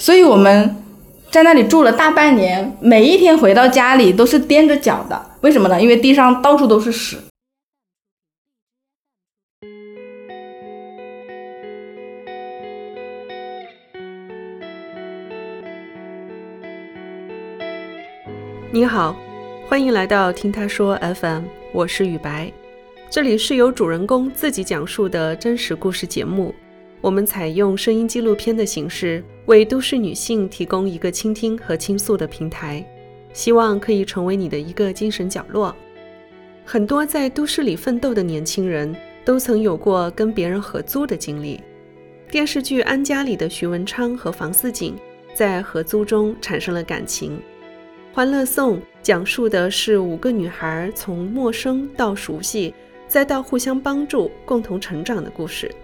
所以我们在那里住了大半年，每一天回到家里都是踮着脚的。为什么呢？因为地上到处都是屎。你好，欢迎来到听他说 FM，我是雨白，这里是由主人公自己讲述的真实故事节目。我们采用声音纪录片的形式，为都市女性提供一个倾听和倾诉的平台，希望可以成为你的一个精神角落。很多在都市里奋斗的年轻人都曾有过跟别人合租的经历。电视剧《安家》里的徐文昌和房似锦在合租中产生了感情。《欢乐颂》讲述的是五个女孩从陌生到熟悉，再到互相帮助、共同成长的故事。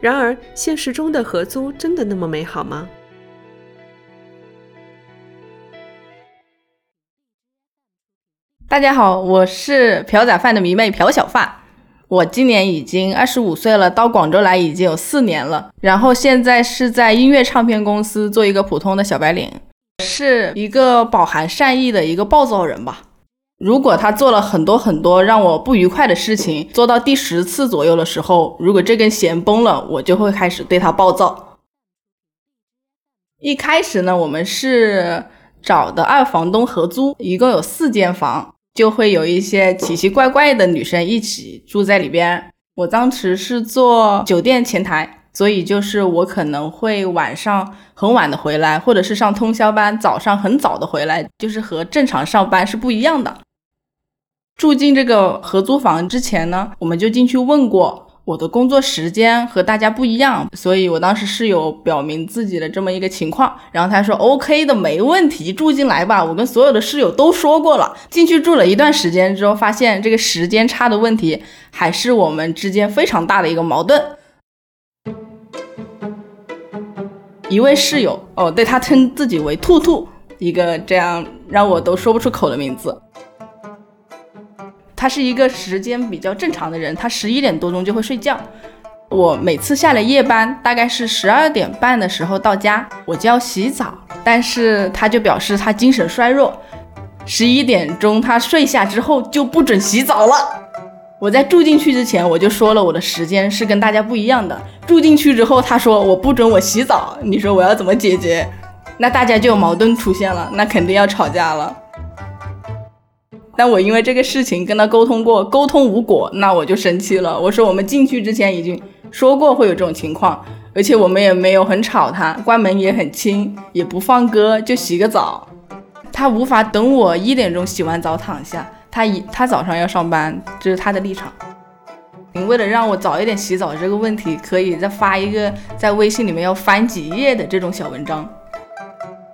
然而，现实中的合租真的那么美好吗？大家好，我是朴仔饭的迷妹朴小饭。我今年已经二十五岁了，到广州来已经有四年了。然后现在是在音乐唱片公司做一个普通的小白领。是一个饱含善意的一个暴躁人吧。如果他做了很多很多让我不愉快的事情，做到第十次左右的时候，如果这根弦崩了，我就会开始对他暴躁。一开始呢，我们是找的二房东合租，一共有四间房，就会有一些奇奇怪怪的女生一起住在里边。我当时是做酒店前台。所以就是我可能会晚上很晚的回来，或者是上通宵班，早上很早的回来，就是和正常上班是不一样的。住进这个合租房之前呢，我们就进去问过，我的工作时间和大家不一样，所以我当时是有表明自己的这么一个情况。然后他说 OK 的，没问题，住进来吧。我跟所有的室友都说过了。进去住了一段时间之后，发现这个时间差的问题还是我们之间非常大的一个矛盾。一位室友哦，对他称自己为兔兔，一个这样让我都说不出口的名字。他是一个时间比较正常的人，他十一点多钟就会睡觉。我每次下了夜班，大概是十二点半的时候到家，我就要洗澡，但是他就表示他精神衰弱，十一点钟他睡下之后就不准洗澡了。我在住进去之前，我就说了我的时间是跟大家不一样的。住进去之后，他说我不准我洗澡，你说我要怎么解决？那大家就有矛盾出现了，那肯定要吵架了。但我因为这个事情跟他沟通过，沟通无果，那我就生气了。我说我们进去之前已经说过会有这种情况，而且我们也没有很吵他，关门也很轻，也不放歌，就洗个澡。他无法等我一点钟洗完澡躺下。他一他早上要上班，这是他的立场。你为了让我早一点洗澡这个问题，可以再发一个在微信里面要翻几页的这种小文章。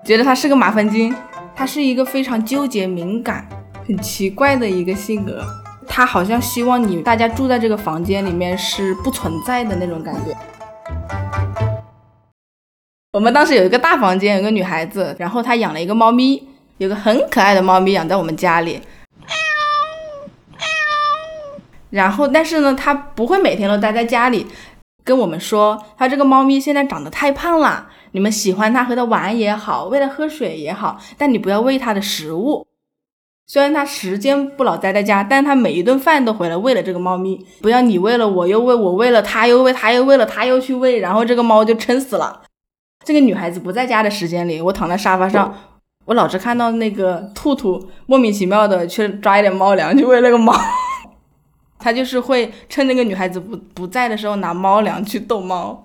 觉得他是个麻烦精，他是一个非常纠结、敏感、很奇怪的一个性格。他好像希望你大家住在这个房间里面是不存在的那种感觉。我们当时有一个大房间，有个女孩子，然后她养了一个猫咪，有个很可爱的猫咪养在我们家里。然后，但是呢，它不会每天都待在家里，跟我们说，它这个猫咪现在长得太胖了，你们喜欢它和它玩也好，喂它喝水也好，但你不要喂它的食物。虽然它时间不老待在家，但它每一顿饭都回来喂了这个猫咪。不要你喂了我又喂，我喂了它又喂，它又喂了它又去喂，然后这个猫就撑死了。这个女孩子不在家的时间里，我躺在沙发上，我老是看到那个兔兔莫名其妙的去抓一点猫粮去喂那个猫。他就是会趁那个女孩子不不在的时候拿猫粮去逗猫，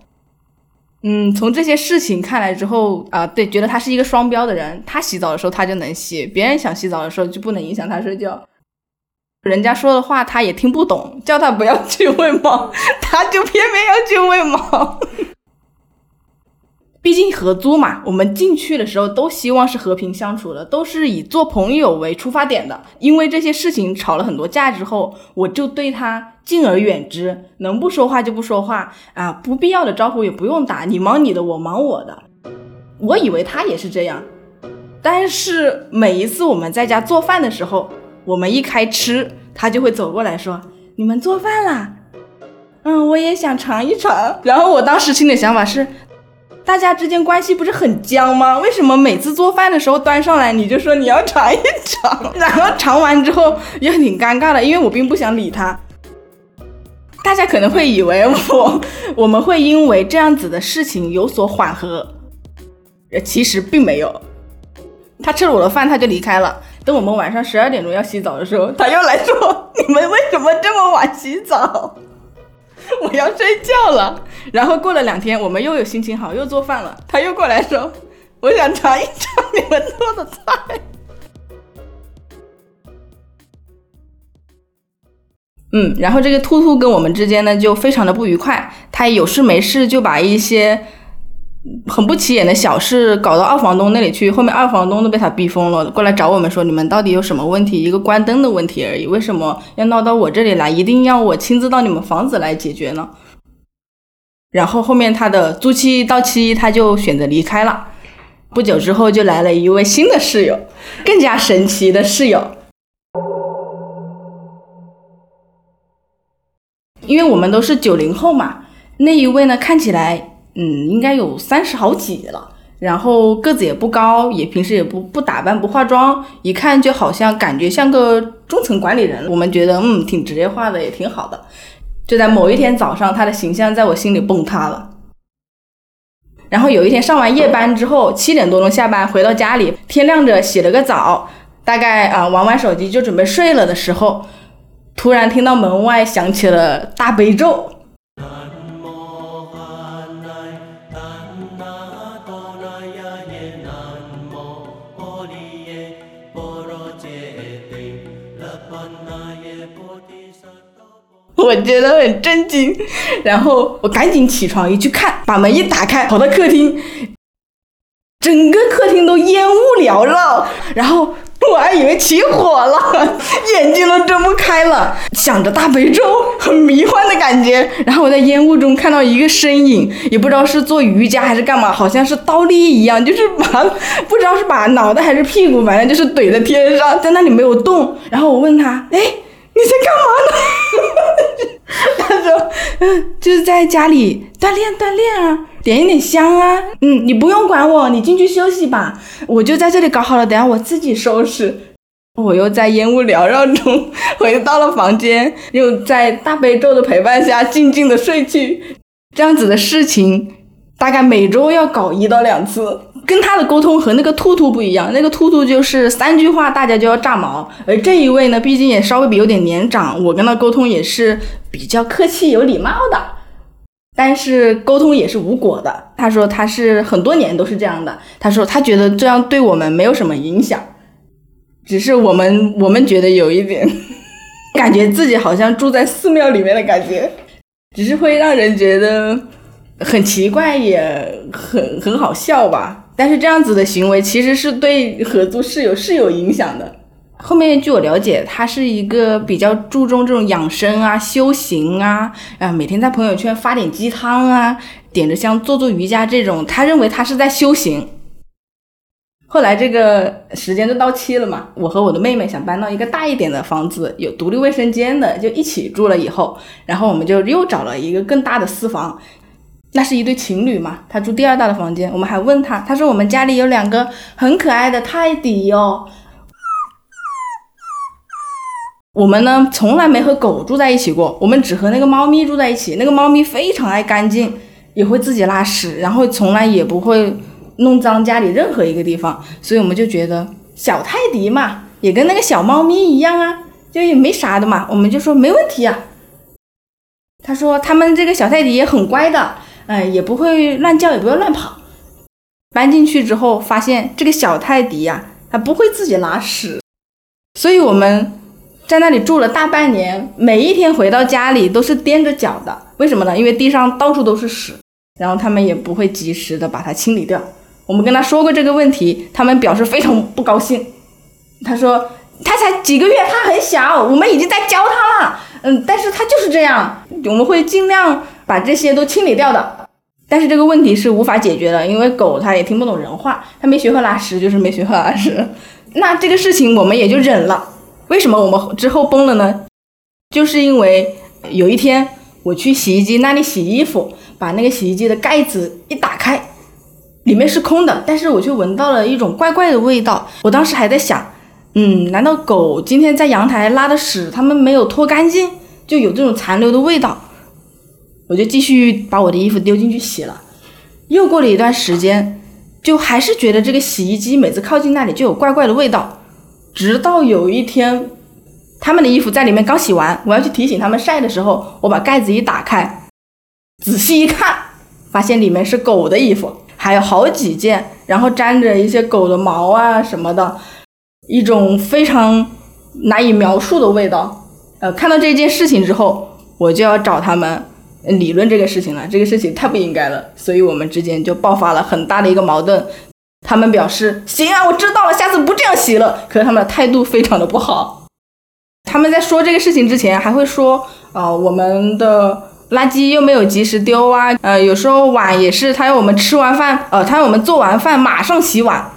嗯，从这些事情看来之后啊，对，觉得他是一个双标的人。他洗澡的时候他就能洗，别人想洗澡的时候就不能影响他睡觉。人家说的话他也听不懂，叫他不要 去喂猫，他就偏偏要去喂猫。毕竟合租嘛，我们进去的时候都希望是和平相处的，都是以做朋友为出发点的。因为这些事情吵了很多架之后，我就对他敬而远之，能不说话就不说话啊，不必要的招呼也不用打，你忙你的，我忙我的。我以为他也是这样，但是每一次我们在家做饭的时候，我们一开吃，他就会走过来说：“你们做饭啦？”嗯，我也想尝一尝。然后我当时心里想法是。大家之间关系不是很僵吗？为什么每次做饭的时候端上来你就说你要尝一尝，然后尝完之后也挺尴尬的，因为我并不想理他。大家可能会以为我我们会因为这样子的事情有所缓和，呃，其实并没有。他吃了我的饭，他就离开了。等我们晚上十二点钟要洗澡的时候，他又来说：“ 你们为什么这么晚洗澡？我要睡觉了。”然后过了两天，我们又有心情好，又做饭了，他又过来说：“ 我想尝一尝你们做的菜。”嗯，然后这个兔兔跟我们之间呢就非常的不愉快，他有事没事就把一些很不起眼的小事搞到二房东那里去，后面二房东都被他逼疯了，过来找我们说你们到底有什么问题？一个关灯的问题而已，为什么要闹到我这里来？一定要我亲自到你们房子来解决呢？然后后面他的租期到期，他就选择离开了。不久之后就来了一位新的室友，更加神奇的室友。因为我们都是九零后嘛，那一位呢看起来，嗯，应该有三十好几了，然后个子也不高，也平时也不不打扮不化妆，一看就好像感觉像个中层管理人。我们觉得，嗯，挺职业化的，也挺好的。就在某一天早上，他的形象在我心里崩塌了。然后有一天上完夜班之后，七点多钟下班回到家里，天亮着洗了个澡，大概啊玩完手机就准备睡了的时候。突然听到门外响起了大悲咒，我觉得很震惊，然后我赶紧起床一去看，把门一打开，跑到客厅，整个客厅都烟雾缭绕，然后。我还以为起火了，眼睛都睁不开了，想着大悲咒，很迷幻的感觉。然后我在烟雾中看到一个身影，也不知道是做瑜伽还是干嘛，好像是倒立一样，就是把不知道是把脑袋还是屁股，反正就是怼在天上，在那里没有动。然后我问他，哎，你在干嘛呢？他说，嗯，就是在家里锻炼锻炼啊。点一点香啊，嗯，你不用管我，你进去休息吧，我就在这里搞好了，等下我自己收拾。我又在烟雾缭绕中回到了房间，又在大悲咒的陪伴下静静的睡去。这样子的事情大概每周要搞一到两次。跟他的沟通和那个兔兔不一样，那个兔兔就是三句话大家就要炸毛，而这一位呢，毕竟也稍微比有点年长，我跟他沟通也是比较客气有礼貌的。但是沟通也是无果的。他说他是很多年都是这样的。他说他觉得这样对我们没有什么影响，只是我们我们觉得有一点感觉自己好像住在寺庙里面的感觉，只是会让人觉得很奇怪，也很很好笑吧。但是这样子的行为其实是对合租室友是有影响的。后面据我了解，他是一个比较注重这种养生啊、修行啊，啊，每天在朋友圈发点鸡汤啊，点着香做做瑜伽这种，他认为他是在修行。后来这个时间就到期了嘛，我和我的妹妹想搬到一个大一点的房子，有独立卫生间的，就一起住了。以后，然后我们就又找了一个更大的私房，那是一对情侣嘛，他住第二大的房间。我们还问他，他说我们家里有两个很可爱的泰迪哟。我们呢，从来没和狗住在一起过，我们只和那个猫咪住在一起。那个猫咪非常爱干净，也会自己拉屎，然后从来也不会弄脏家里任何一个地方。所以我们就觉得小泰迪嘛，也跟那个小猫咪一样啊，就也没啥的嘛。我们就说没问题啊。他说他们这个小泰迪也很乖的，哎，也不会乱叫，也不会乱跑。搬进去之后发现这个小泰迪呀，它不会自己拉屎，所以我们。在那里住了大半年，每一天回到家里都是踮着脚的。为什么呢？因为地上到处都是屎，然后他们也不会及时的把它清理掉。我们跟他说过这个问题，他们表示非常不高兴。他说他才几个月，他很小，我们已经在教他了。嗯，但是他就是这样，我们会尽量把这些都清理掉的。但是这个问题是无法解决的，因为狗它也听不懂人话，它没学会拉屎就是没学会拉屎。那这个事情我们也就忍了。为什么我们之后崩了呢？就是因为有一天我去洗衣机那里洗衣服，把那个洗衣机的盖子一打开，里面是空的，但是我却闻到了一种怪怪的味道。我当时还在想，嗯，难道狗今天在阳台拉的屎，它们没有拖干净，就有这种残留的味道？我就继续把我的衣服丢进去洗了。又过了一段时间，就还是觉得这个洗衣机每次靠近那里就有怪怪的味道。直到有一天，他们的衣服在里面刚洗完，我要去提醒他们晒的时候，我把盖子一打开，仔细一看，发现里面是狗的衣服，还有好几件，然后沾着一些狗的毛啊什么的，一种非常难以描述的味道。呃，看到这件事情之后，我就要找他们理论这个事情了，这个事情太不应该了，所以我们之间就爆发了很大的一个矛盾。他们表示行啊，我知道了，下次不这样洗了。可是他们的态度非常的不好。他们在说这个事情之前，还会说，呃，我们的垃圾又没有及时丢啊，呃，有时候碗也是，他要我们吃完饭，呃，他要我们做完饭马上洗碗。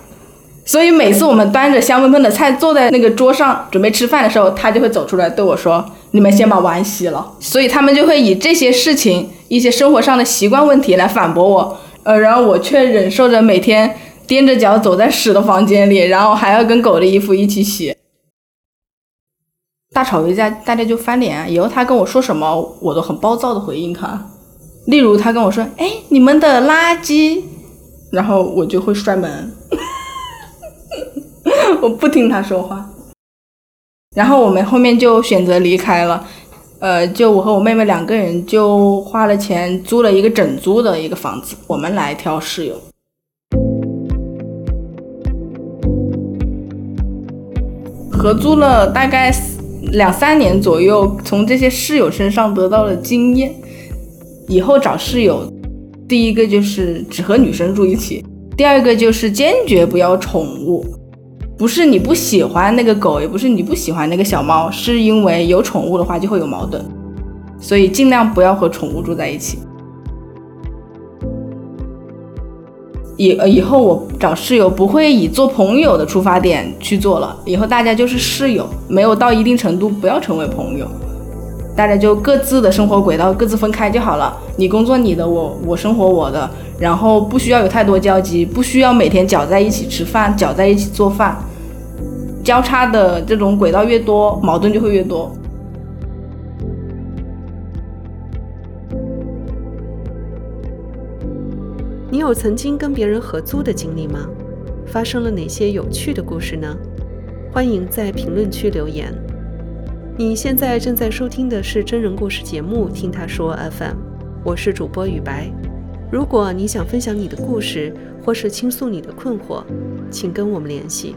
所以每次我们端着香喷喷的菜坐在那个桌上准备吃饭的时候，他就会走出来对我说：“你们先把碗洗了。”所以他们就会以这些事情、一些生活上的习惯问题来反驳我，呃，然后我却忍受着每天。踮着脚走在屎的房间里，然后还要跟狗的衣服一起洗，大吵一架，大家就翻脸。以后他跟我说什么，我都很暴躁的回应他。例如他跟我说：“哎，你们的垃圾。”然后我就会摔门，我不听他说话。然后我们后面就选择离开了，呃，就我和我妹妹两个人就花了钱租了一个整租的一个房子，我们来挑室友。合租了大概两三年左右，从这些室友身上得到了经验。以后找室友，第一个就是只和女生住一起，第二个就是坚决不要宠物。不是你不喜欢那个狗，也不是你不喜欢那个小猫，是因为有宠物的话就会有矛盾，所以尽量不要和宠物住在一起。以呃以后我找室友不会以做朋友的出发点去做了，以后大家就是室友，没有到一定程度不要成为朋友，大家就各自的生活轨道各自分开就好了。你工作你的，我我生活我的，然后不需要有太多交集，不需要每天搅在一起吃饭，搅在一起做饭，交叉的这种轨道越多，矛盾就会越多。你有曾经跟别人合租的经历吗？发生了哪些有趣的故事呢？欢迎在评论区留言。你现在正在收听的是真人故事节目《听他说 FM》，我是主播雨白。如果你想分享你的故事，或是倾诉你的困惑，请跟我们联系。